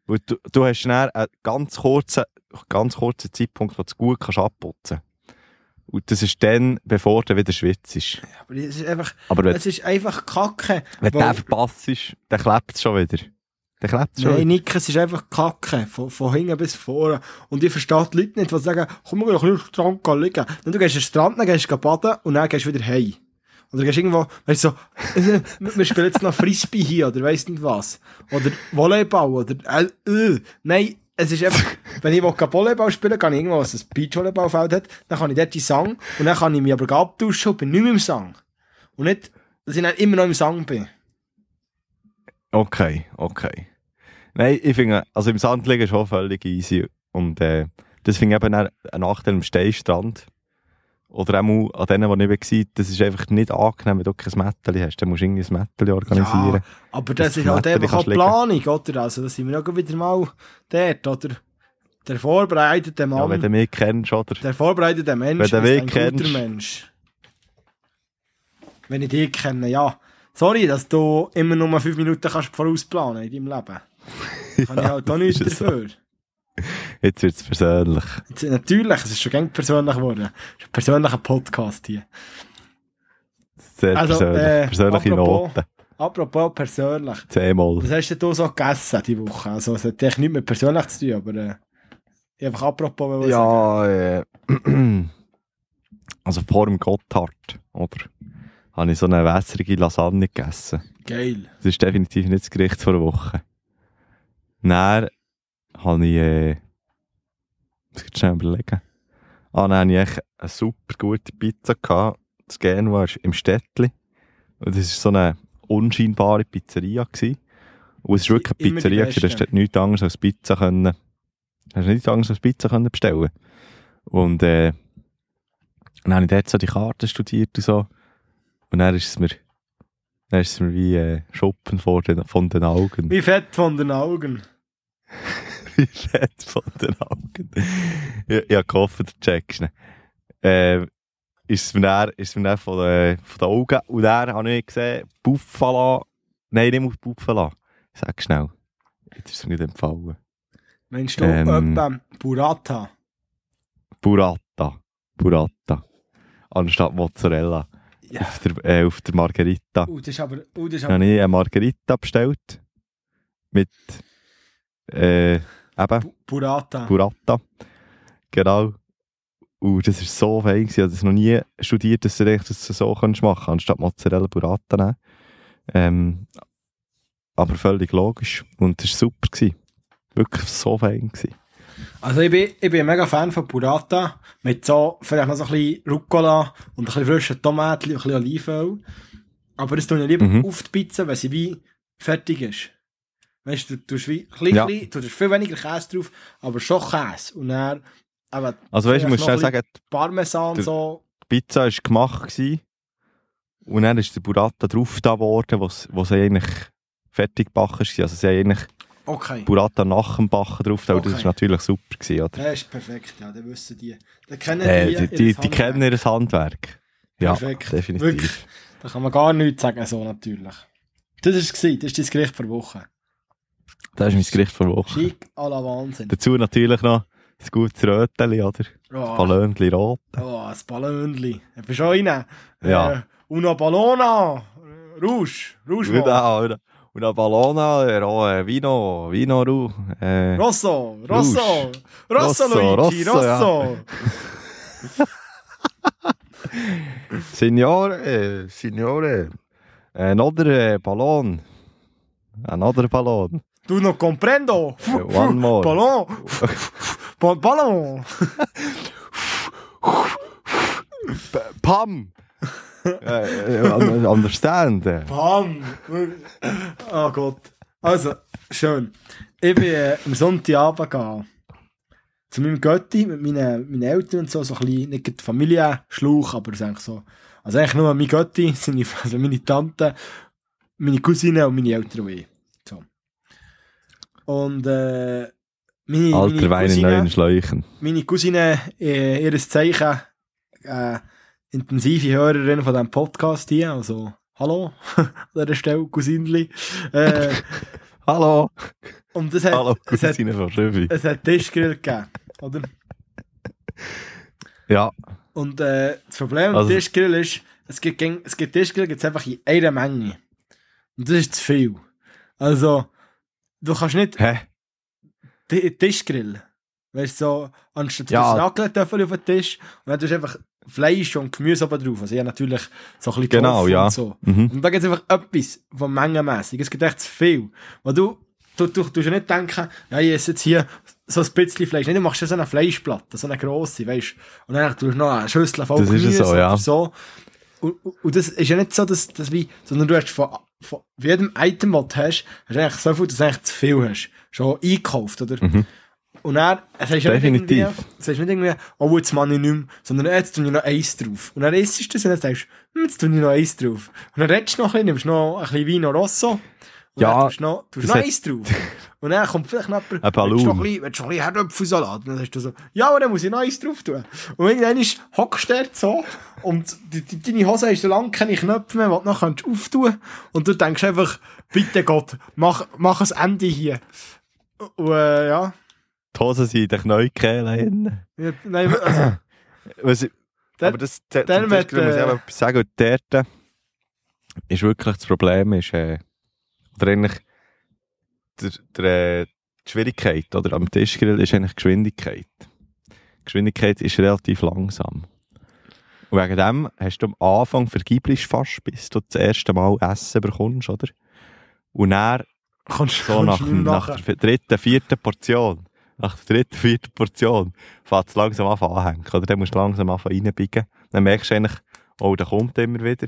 Weil du, du hast dann einen ganz kurzen, ganz kurzen Zeitpunkt, wo du es gut kannst abputzen Und das ist dann, bevor du wieder schwitzt. Aber es ist einfach, Aber wenn, es ist einfach Kacke. wenn du den verpasst, dann klebt es schon wieder. Dann klebt es schon Nein. Nick, es ist einfach Kacke. Von, von hinten bis vorne. Und ich verstehe die Leute nicht, die sagen, komm, gehen ein bisschen am Strand gehen liegen. Dann du gehst an den Strand, dann gehst du baden und dann gehst du wieder heim. Oder gehst irgendwo, weißt du, so, wir spielen jetzt noch Frisbee hier, oder weiss nicht was. Oder Volleyball, oder, äh, äh. Nein, es ist einfach, wenn ich Volleyball spielen kann ich irgendwo, was ein Beachvolleyballfeld hat, dann kann ich dort die Sang, und dann kann ich mich aber abtauschen und bin nicht mehr im Sang. Und nicht, dass ich dann immer noch im Sang bin. Okay, okay. Nein, ich finde, also im Sand liegen ist schon völlig easy. Und äh, das finde ich eben ein Nachteil am Steinstrand. Oder auch an denen, die ich war, das ist einfach nicht angenehm, wenn du kein Mätteli hast. Dann musst du irgendwie ein Mätteli organisieren. Aber Dass das du ist halt einfach auch. Planung, oder? Also, da sind wir auch wieder mal dort, oder? Der vorbereitete Ja, Mann, wenn du mich kennst, oder? der vorbereitete Mensch Wenn du ist ein kennst. guter Mensch. Wenn ich dich kenne, ja. Sorry, dass du immer nur 5 Minuten kannst vorausplanen in deinem Leben. Kann ich halt auch nichts es so. Jetzt wird es persönlich. Jetzt, natürlich, es ist schon gängig persönlich geworden. Es ist ein persönlicher Podcast hier. Sehr Also, persönlich. äh, Persönliche apropos- Noten. Apropos persönlich. Zehnmal. Was hast du so gegessen diese Woche? Also, es hat eigentlich nichts mit persönlich zu tun, aber äh, einfach apropos sagen. Ja, äh, also vor dem Gotthard, oder? Habe ich so eine wässrige Lasagne gegessen. Geil. Das ist definitiv nicht das Gericht vor einer Woche. Dann habe ich, äh, muss ich schnell überlegen. Ah, dann habe ich eine super gute Pizza gehabt. Das Genua ist im Städtli. Und das war so eine unscheinbare Pizzeria. Gewesen. Und es war wirklich eine Pizzeria, da hast du nichts anderes als Pizza können, hast nichts anderes als Pizza können bestellen. Und, äh, dann habe ich dort so die Karten studiert und so. Und dann ist es mir, dann ist es mir wie äh, Schuppen vor den, von den Augen. Wie fett von den Augen. Fett von den Augen. ich, ich gehofft, du checkst ihn. Äh, ist es mir dann, ist mir dann von, den, von den Augen. Und dann habe ich gesehen, Buffalo. Nein, nicht auf Buffalo. Sag schnell. Jetzt ist es mir nicht empfallen. Meinst du Ähm. etwa Burrata? Burrata. Burrata. Anstatt Mozzarella. Ja. Auf, der, äh, auf der Margherita. Uh, das ist aber... Uh, das ist aber habe ich eine Margherita bestellt. Mit, äh, eben, Bu- Burrata. Burrata. Genau. Und das war so fein. Ich habe das noch nie studiert, dass du das so kannst machen anstatt Mozzarella Burrata nehmen. Ähm, aber völlig logisch. Und das war super. Gewesen. Wirklich so fein. Gewesen. Also ich bin, ich bin mega Fan von Burrata. Mit so, vielleicht noch so ein bisschen Rucola und ein bisschen frischen Tomaten und ein bisschen Olivenöl. Aber das tue ich lieber Mhm. auf die Pizza, wenn sie wie fertig ist. Weißt du, du tust wie, klein, Ja. klein, du tust viel weniger Käse drauf, aber schon Käse. Und dann, eben, Also weißt du, ich muss schnell sagen, Parmesan so. die Pizza war gemacht. Gewesen. Und dann ist der Burrata drauf da worden, was, was eigentlich fertig gebacken war. Also sie haben eigentlich Okay. Burrata nach dem Backen drauf, aber das Okay. war natürlich super, gewesen, oder? Das ist perfekt, ja, dann wissen die. Dann kennen Äh, die, die, die, kennen ihr Handwerk. Ja, Perfekt. definitiv. Wirklich. Da kann man gar nichts sagen, so natürlich. Das war es, das ist dein Gericht vor Woche. Das ist mein Gericht vor Woche. Schick à la Wahnsinn. Dazu natürlich noch ein gutes Röteli, oder? Oh, Ballönchen rot. oh das Ballonli. Ich bin schon rein. Ja. Äh, una Ballona. Rouge. Rouge. Dann, und una Ballona, ro- eh, Vino, Vino, Ru. Eh, Rosso. Rosso. Rosso, Rosso, Luigi. Rosso, ja. Rosso. Signore, signore. Another eh, ballon. Another ballon. Tu non comprendo. Eh, one more. Ballon. Ba- Ballon. Pam! Eh, eh, un- understand? Bam! Oh Gott. Also, schön. Ich bin äh, am Sonntagabend gegangen. Zu meinem Götti mit meinen, meinen Eltern und so, so ein bisschen, nicht gerade Familienschluch, aber es ist eigentlich so. Also eigentlich nur mein Götti, seine, also meine Tante, meine Cousine und meine Eltern und ich. Und äh, meine, Alter meine Wein in Cousine, neuen Schläuchen. meine Cousine, äh, ihres Zeichen, äh, intensive Hörerin von diesem Podcast hier, also hallo an dieser Stelle, Cousinli. Äh, Hallo! und es hat, Hallo, es hat, Cousine von Schöbi. es hat Tischgrill gegeben, oder? Ja, Und äh, das Problem mit Also- Tischgrill ist, es gibt, es gibt Tischgrill gibt's einfach in einer Menge. Und das ist zu viel. Also, du kannst nicht hä? Ti- Tischgrill. Weißt du, so, anstatt Ja. das Raclette-Töffel auf den Tisch und dann tust du einfach Fleisch und Gemüse oben drauf. Also, ja, natürlich so ein bisschen Genau, Tofu ja. und so. Mhm. Und da gibt es einfach etwas von mengenmässig. Es gibt echt zu viel. Weil du, du, du, du nicht denken, ja, ich esse jetzt hier so ein bisschen Fleisch. Nein, du machst ja so eine Fleischplatte, so eine grosse, weißt du. Und dann tust du noch eine Schüssel voll Das Gemüse so, ja. oder so. Und, und- das ist ja nicht so, dass, dass wie, sondern du hast von, von jedem Item, das du hast, hast eigentlich so viel, dass du eigentlich zu viel hast. Schon eingekauft, oder? Mhm. Und dann, es ist ja nicht Definitiv. irgendwie, es ist nicht irgendwie, oh, jetzt mache ich nicht mehr, sondern jetzt tue ich noch eins drauf. Und dann isst du das und dann sagst du, hm, jetzt tue ich noch eins drauf. Und dann redest du noch ein bisschen, nimmst noch ein bisschen Vino Rosso. Und Ja, dann tust du noch, tust noch eins drauf. Und dann kommt vielleicht noch jemand, willst du noch ein bisschen, willst du noch ein bisschen Herdöpfelsalat? Und dann sagst du so, ja, aber dann muss ich noch eins drauf tun. Und irgendwann ist, hockst du so, und die, die, deine Hose hast so lange keine Knöpfe mehr, die du noch kannst auftun Und du denkst einfach, bitte Gott, mach, mach ein Ende hier. Und, äh, ja. Die Hosen sind in den Knäukehlen. Ja, Nein, also, Was Dann- aber das, der, dann zum wird, Beispiel muss ich äh, eben etwas sagen, und dort äh, ist wirklich das Problem, ist, äh, oder eigentlich der, der, die Schwierigkeit oder, am Tischgrill ist eigentlich Geschwindigkeit. Geschwindigkeit ist relativ langsam. Und wegen dem hast du am Anfang vergiblich fast, bis du das erste Mal Essen bekommst, oder? Und dann kommst so kommst nach, nach der dritten, vierten Portion, nach der dritten, vierten Portion, fängt es langsam an anhängen. Oder dann musst du langsam anfangen reinbiegen. Dann merkst du eigentlich, oh, der kommt immer wieder.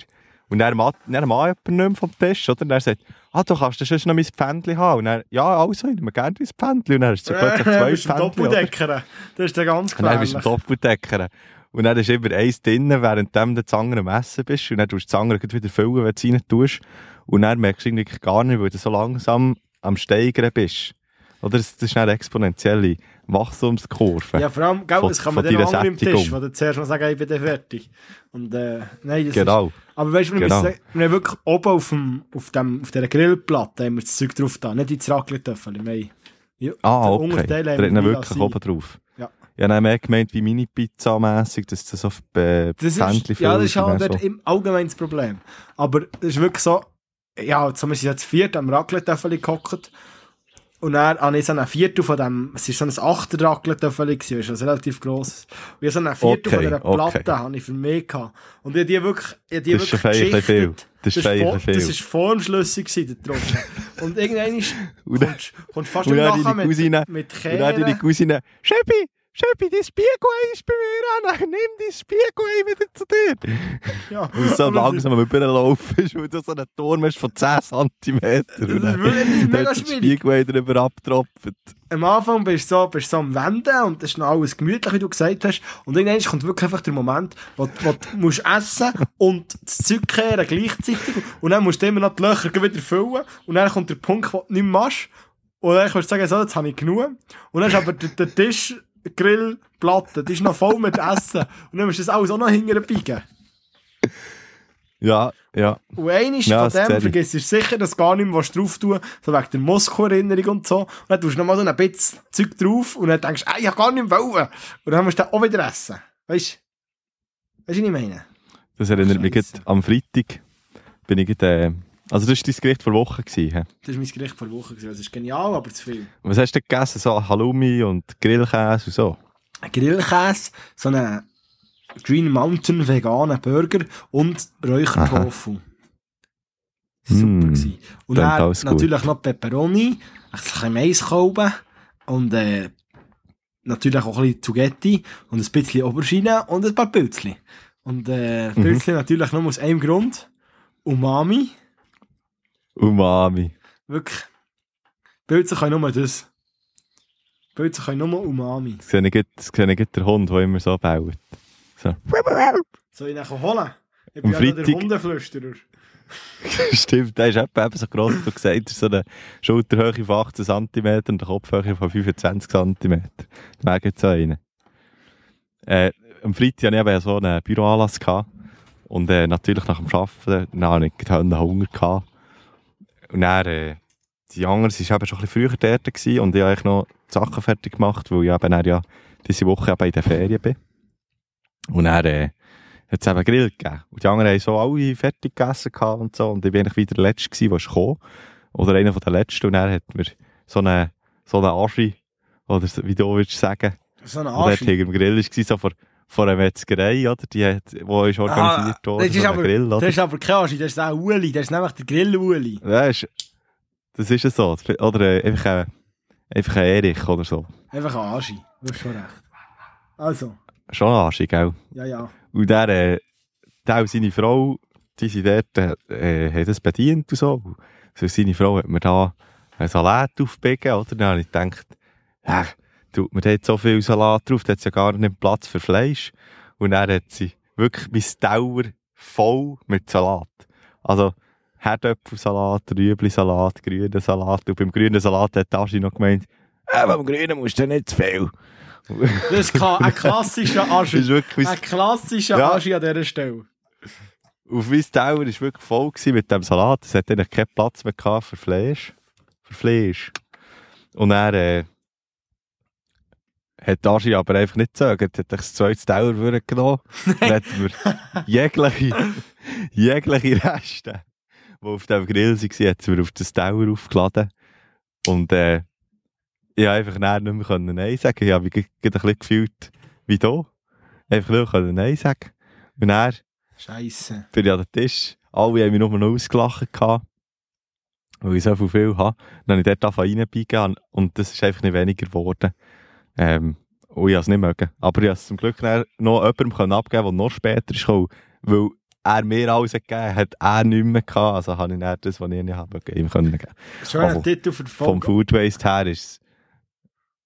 Und dann macht dann mal jemand nicht mehr vom Tisch, oder? Und er sagt, ah, du kannst sonst noch mein Pfändchen haben. Und dann, ja, also, ich nehme gerne dein Pfändchen. Und dann hast du plötzlich Äh, zwei bist du ein Pfändchen? Doppeldecker. Das ist der ganz Und dann bist du ein gefährlich. Doppeldecker. Und dann ist immer eins drinnen, während du das andere am Essen bist. Und dann tust du das andere wieder füllen, wenn du es rein tust. Und dann merkst du irgendwie gar nicht, weil du so langsam am Steigern bist. Oder das, das ist eine exponentielle Wachstumskurve. Ja, vor allem, gell, das kann man dann auch am Tisch, wo du zuerst mal sagen, ich bin dann fertig. Und, äh, nein, das genau. ist... Aber weißt du, wir, Genau. müssen, wir haben wirklich oben auf, dem, auf, dem, auf dieser Grillplatte haben wir das Zeug drauf da, nicht ins Raclette-Töffel. Wir haben- Ja, Ah, okay. Unterteil haben wir wirklich oben drauf. Ja. Ich habe mehr gemeint, wie Mini-Pizza-mässig, dass das so äh, Das ist, ja, das ist halt so. im Allgemeinen das Problem. Aber das ist wirklich so, ja, jetzt haben wir jetzt viert am Raclette-Töffel gehockt. Und dann habe ich so ein Viertel von dem, es war so ein achter Raclette-Töffel, gewesen, weißt du, also relativ grosses. Und ich so ein Viertel von Okay, dieser okay. Platte habe ich für mich gehabt. Und ich habe die wirklich, ich die Das ist wirklich ein bisschen viel. geschichtet. Das ist Das ein war bisschen viel. formschlüssig, gewesen, der Tropfen. Und irgendwann ist, dann- kommst kommst fast und nachher mit, Cousine- mit Und dann Kehren. Cousine, Schöppi, Schöppi, dein Spiegelei ist bei mir an, nimm dein Spiegelei wieder zu dir. Ja. Und so langsam am Überlaufen ist, weil du so einen Turm hast von 10 cm. Das ist wirklich mega schwierig. Spiegelei drüber abgetropft. am Anfang bist du so, bist du so am Wenden und das ist noch alles gemütlich, wie du gesagt hast. Und irgendwann kommt wirklich einfach der Moment, wo, wo du musst essen und das Zeug kehren gleichzeitig. Und dann musst du immer noch die Löcher wieder füllen. Und dann kommt der Punkt, wo du nicht mehr machst. Und dann kannst du sagen, so, jetzt habe ich genug. Und dann ist aber der, der Tisch, Grillplatte, die ist noch voll mit Essen. Und dann musst du das alles auch noch hinterbiegen. Ja, ja. Und eines Ja, von das dem vergisst du sicher, dass du gar nicht mehr drauf tun so wegen der Moskau-Erinnerung und so. Und dann tust du noch mal so ein bisschen Zeug drauf und dann denkst du, ey, ich hab gar nicht mehr wollen. Und dann musst du den auch wieder essen. Weißt du? Weißt du, was ich meine? Das erinnert mich Scheisse. gerade am Freitag. Bin ich gerade, äh, also das war dein Gericht vor Woche. Gewesen? Das war mein Gericht vor Woche. gewesen. Das ist genial, aber zu viel. Was hast du gegessen? So Halloumi und Grillkäse und so? Ein Grillkäse, so einen Green Mountain veganen Burger und Räuchertofu. Super Mm, gewesen. Und dann alles gut. natürlich noch Pepperoni, ein bisschen Maiskolben und äh, natürlich auch ein bisschen Zugetti und ein bisschen Aubergine und ein paar Pilzchen. Und äh, Mhm. Pilzchen natürlich nur aus einem Grund. Umami. Umami. Wirklich. Pilze können nur das. Pilze können nur Umami. Das sehe ich gerade- das sehe ich gerade der Hund, der immer so baut. So. Soll ich ihn holen? Ich Am bin ja noch der Hundeflüsterer. Stimmt, der ist eben so gross, du gesagt hast, so eine Schulterhöhe von 18 cm und eine Kopfhöhe von 25 cm. Wer gibt so einen? Äh, am Freitag hatte ich eben so einen Büroanlass gehabt. und äh, natürlich nach dem Arbeiten, hatte ich gerade Hunger. Gehabt. Und dann, äh, die anderen, sie war eben schon ein bisschen früher dort gewesen und ich habe noch die Sachen fertig gemacht, weil ich eben dann ja diese Woche eben in der Ferien bin. Und dann, äh, hat es eben Grill gegeben. Und die anderen haben so alle fertig gegessen und so. Und ich bin eigentlich wieder der Letzte gewesen, der gekommen. Oder einer von den Letzten. Und dann hat mir so eine, so eine Aschi, oder wie du würdest sagen, So ein der dort Arsch. hinter dem Grill war, so vor, vor einer Metzgerei, oder? Die hat, wo ist organisiert worden, Ah, das ist aber- Grill, oder? Das ist aber kein Aschi, das ist auch Uli, das ist nämlich der Grill-Uli. Ja, ist, das ist ja so. Oder einfach, ein, einfach ein Erich oder so. Einfach ein Aschi, du hast schon recht. Also, Schon ein Aschi, gell? ja, ja. Und der, äh, der und seine Frau, die sind dort, äh, haben das bedient und so. So seine Frau hat mir da einen Salat aufgegeben, oder? Dann habe ich gedacht, tut mir dort so viel Salat drauf, da hat ja gar nicht Platz für Fleisch. Und dann hat sie wirklich mein Dauer voll mit Salat. Also, Herdöpfelsalat, Rüebli-Salat, grünen Salat. Und beim grünen Salat hat Aschi noch gemeint, äh, beim grünen musst du nicht zu viel. Das ist ein klassischer Aschi. Ein klassischer Ja. Aschi an dieser Stelle. auf mein Dauer war wirklich voll mit dem Salat. Es hat eigentlich keinen Platz mehr für Fleisch. Für Fleisch. Und er hat Aschi aber einfach nicht gezögert. Hat das zweite Dauer genommen. Hat mir jegliche, jegliche Reste, die auf dem Grill waren, hat mir auf das Dauer aufgeladen. Und äh, ich habe einfach nicht mehr können Nein sagen. Ich habe mich ein bisschen gefühlt wie du. Einfach nur können Nein sagen. Und er Scheiße. bin ich an den Tisch. Alle haben mich nur noch ausgelacht, gehabt, weil ich so viel, viel habe. Dann habe ich dort angefangen reinbiegen und das ist einfach nicht weniger geworden. Ähm, und ich habe es nicht mögen. Aber ich habe es zum Glück noch jemandem können abgeben der noch später ist gekommen, weil er mir alles gegeben hat, er nicht mehr gehabt. Also habe ich dann das, was ich nicht habe, ihm können geben. Schöner Titel für Vom. Food Waste her ist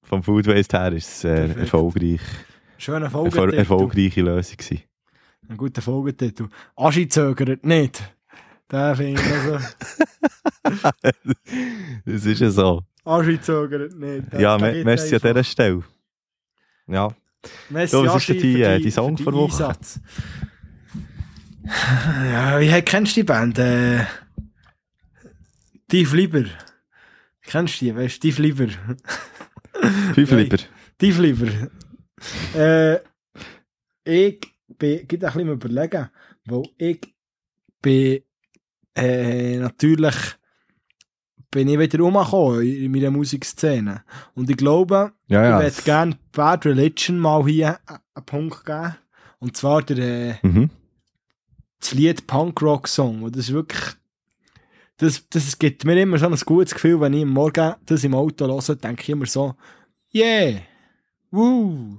vom Food Waste her ist es äh, erfolgreich, Schöner Folgetitel. erfolgreiche Lösung gewesen. Ein guter Folgetitel. Aschi zögert nicht. Der finde ich also. das ist ja so. Aschi zögert nicht. Ja, me merci an dieser Stelle. Ja, Merci, So, was ist Aschi, denn die, für äh, die Song für vor die Woche? Einsatz. Ja, wie kennst du die Band? Äh, Tief Lieber. Kennst du die? Weißt du, Tief Lieber. Nein. lieber. Tief Lieber. äh, ich bin, geht ein bisschen überlegen, weil ich bin äh, natürlich bin ich wieder rumgekommen in meiner Musikszene. Und ich glaube, Ja, ja. ich würde gerne Bad Religion mal hier einen Punkt geben. Und zwar der, äh, Mhm. das Lied Punk Rock Song. Und das ist wirklich, das, das gibt mir immer so ein gutes Gefühl, wenn ich am Morgen das im Auto höre, denke ich immer so, yeah, woo,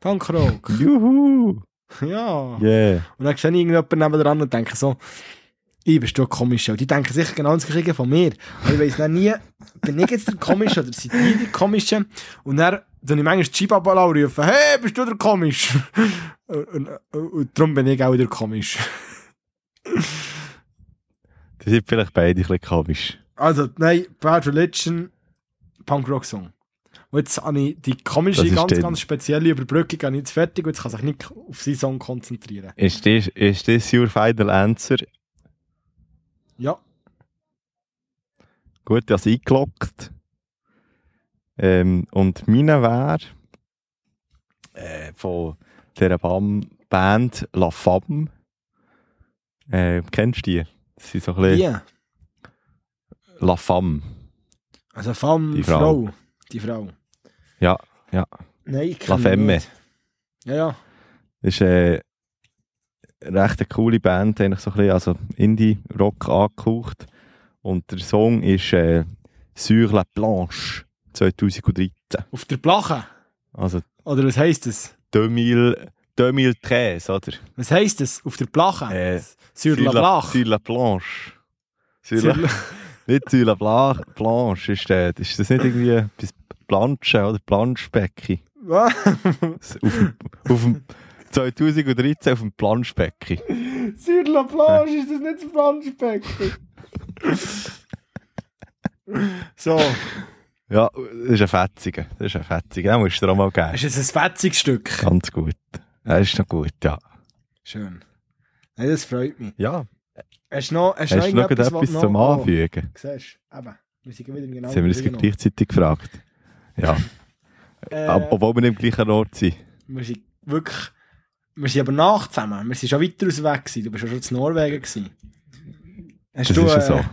Punk Rock, Juhu! ja. Yeah. Und dann sehe ich irgendjemanden nebenan und denke so, ich bist du komisch. Die denken sicher genau das Gleiche von mir. Aber ich weiss dann nie, bin ich jetzt der Komische oder sind die die Komischen? Und dann, dann ich manchmal die Schibabala rufen, hey, bist du der Komisch? und, und, und, und darum bin ich auch der Komisch. Das sind vielleicht beide ein bisschen komisch. Also, nein, Bad Religion, Punkrock-Song. Und jetzt habe ich die komische, ganz, dann- ganz spezielle Überbrückung habe ich jetzt fertig und jetzt kann sich nicht auf seinen Song konzentrieren. Ist das, ist das your final answer? Ja, Gut, es eingeloggt. Ähm, und meine wäre äh, von Bam Band La Femme. Äh, kennst du die? Das sind so ein bisschen die. La Femme. Also Femme, Die Frau. Frau. Die Frau. Ja, ja. Nein, ich La Femme. nicht. Ja, ja. Das ist äh, recht eine coole Band, eigentlich so ein bisschen, also Indie-Rock angehaucht. Und der Song ist äh, Sur la Planche 2013. Auf der Plache. Also Oder was heisst das? 2000, 2013, oder? Was heisst das? Auf der Plache? Äh, Sur la Plache. Sur la Planche. Sur Sur la, nicht Sur la Bla Planche. Ist, äh, ist das nicht irgendwie etwas Planschen oder Planschbecken? Was? Auf dem, auf dem 2013 auf dem Planschbecken. Sur la Planche, ist das nicht das Planschbecken? so, Ja, das ist ein Fetziger. Das ist ein Fetziger. Den musst du dir auch mal geben. ist es ein fetziges Stück? Ganz gut. Ja, ist noch gut, ja. Schön. Nein, das freut mich. Ja, Hast du noch, hast hast noch irgendetwas, etwas was du zum noch- Anfügen? Oh, siehst du, eben. Wir sind wieder genau Jetzt haben wir uns gleichzeitig gefragt. Ja, äh, Ob- obwohl wir nicht am gleichen Ort sind. Wir sind wirklich... Wir sind aber nach zusammen. Wir sind schon weiter aus weg gewesen. Du bist ja schon in Norwegen gewesen. Hast Das du, ist ja äh, so.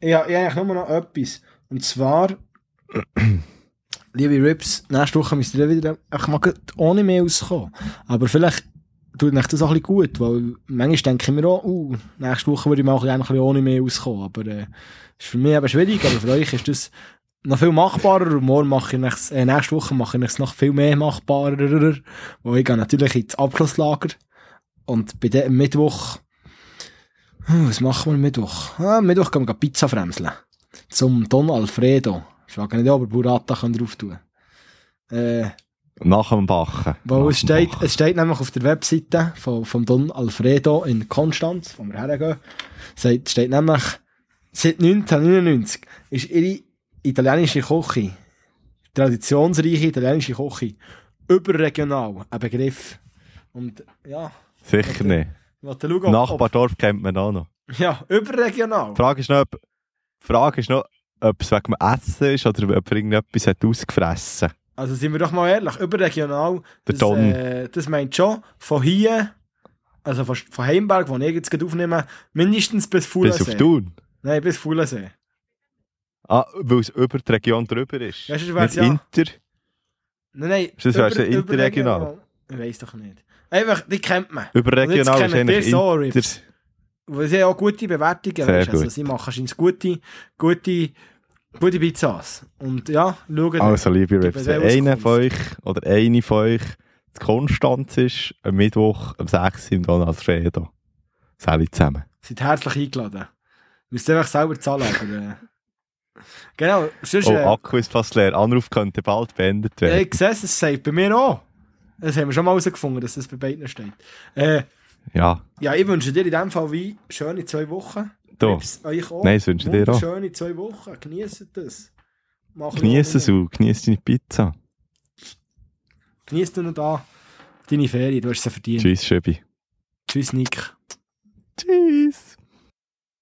Ja, ich nur noch etwas. Und zwar, liebe Rips, nächste Woche müsst ihr wieder ich mag ohne mehr auskommen. Aber vielleicht tut euch das auch ein bisschen gut, weil manchmal denke ich mir auch, uh, nächste Woche würde ich mal ein bisschen ohne mehr auskommen. Aber äh, ist für mich eben schwierig, aber für euch ist das noch viel machbarer und morgen mache ich es, äh, nächste Woche mache ich es noch viel mehr machbarer, weil ich gehe natürlich ins Abschlusslager und bei dem Mittwoch was machen wir Mittwoch? Ah, Mittwoch gehen wir Pizza fremseln. Zum Don Alfredo. Ich frage nicht, ob er Burrata kann drauf tun äh, Nach dem Bachen. weil es steht, Bachen. es steht nämlich auf der Webseite von, vom Don Alfredo in Konstanz, wo wir hergehen, steht, steht nämlich, seit 1999 ist ihre italienische Küche, traditionsreiche italienische Küche, überregional ein Begriff. Und ja, Sicher nicht. schauen, ob, Nachbardorf kennt man auch noch. ja, überregional. Die Frage ist noch, ob, Frage ist noch, ob es wegen dem Essen ist oder ob er irgendetwas hat ausgefressen Also sind wir doch mal ehrlich, überregional, das, äh, das meint schon von hier, also von, von Heimberg, wo ich jetzt aufnehme, mindestens bis Bis auf. Thun. Nein, bis Fuhlensee. Ah, weil es über die Region drüber ist. Ja, sonst wär's Nicht ja- Inter. Nein, nein. Das wär's ja interregional. Ich weiß doch nicht. Einfach, die kennt man. Überregional Und ist jetzt kennen eigentlich die so, Inter. Rips. Weil sie haben auch gute Bewertungen. Sehr weißt, Also gut. sie machen scheinbar gute, gute, gute Pizzas. Und ja, schauen. Also, liebe Rips, wenn einer von euch oder eine von euch zu Konstanz ist, am Mittwoch, am 6. im Don Alfredo. Sali zusammen. Seid herzlich eingeladen. Müsst einfach selber zahlen, aber... Äh, genau, sonst... Oh, äh, Akku ist fast leer. Anruf könnte bald beendet werden. Ich sehe es, es sagt bei mir auch. Das haben wir schon mal herausgefunden, dass das bei beiden steht. Äh, Ja, ja, ich wünsche dir in dem Fall wie schöne zwei Wochen. Rips, euch auch. Nein, das wünsche ich dir auch. Schöne zwei Wochen. Genießt das. Mach Genieß es auch. Genieß deine Pizza. Genieß du noch da deine Ferien. Du hast sie verdient. Tschüss, Schöbi. Tschüss Nick. Tschüss.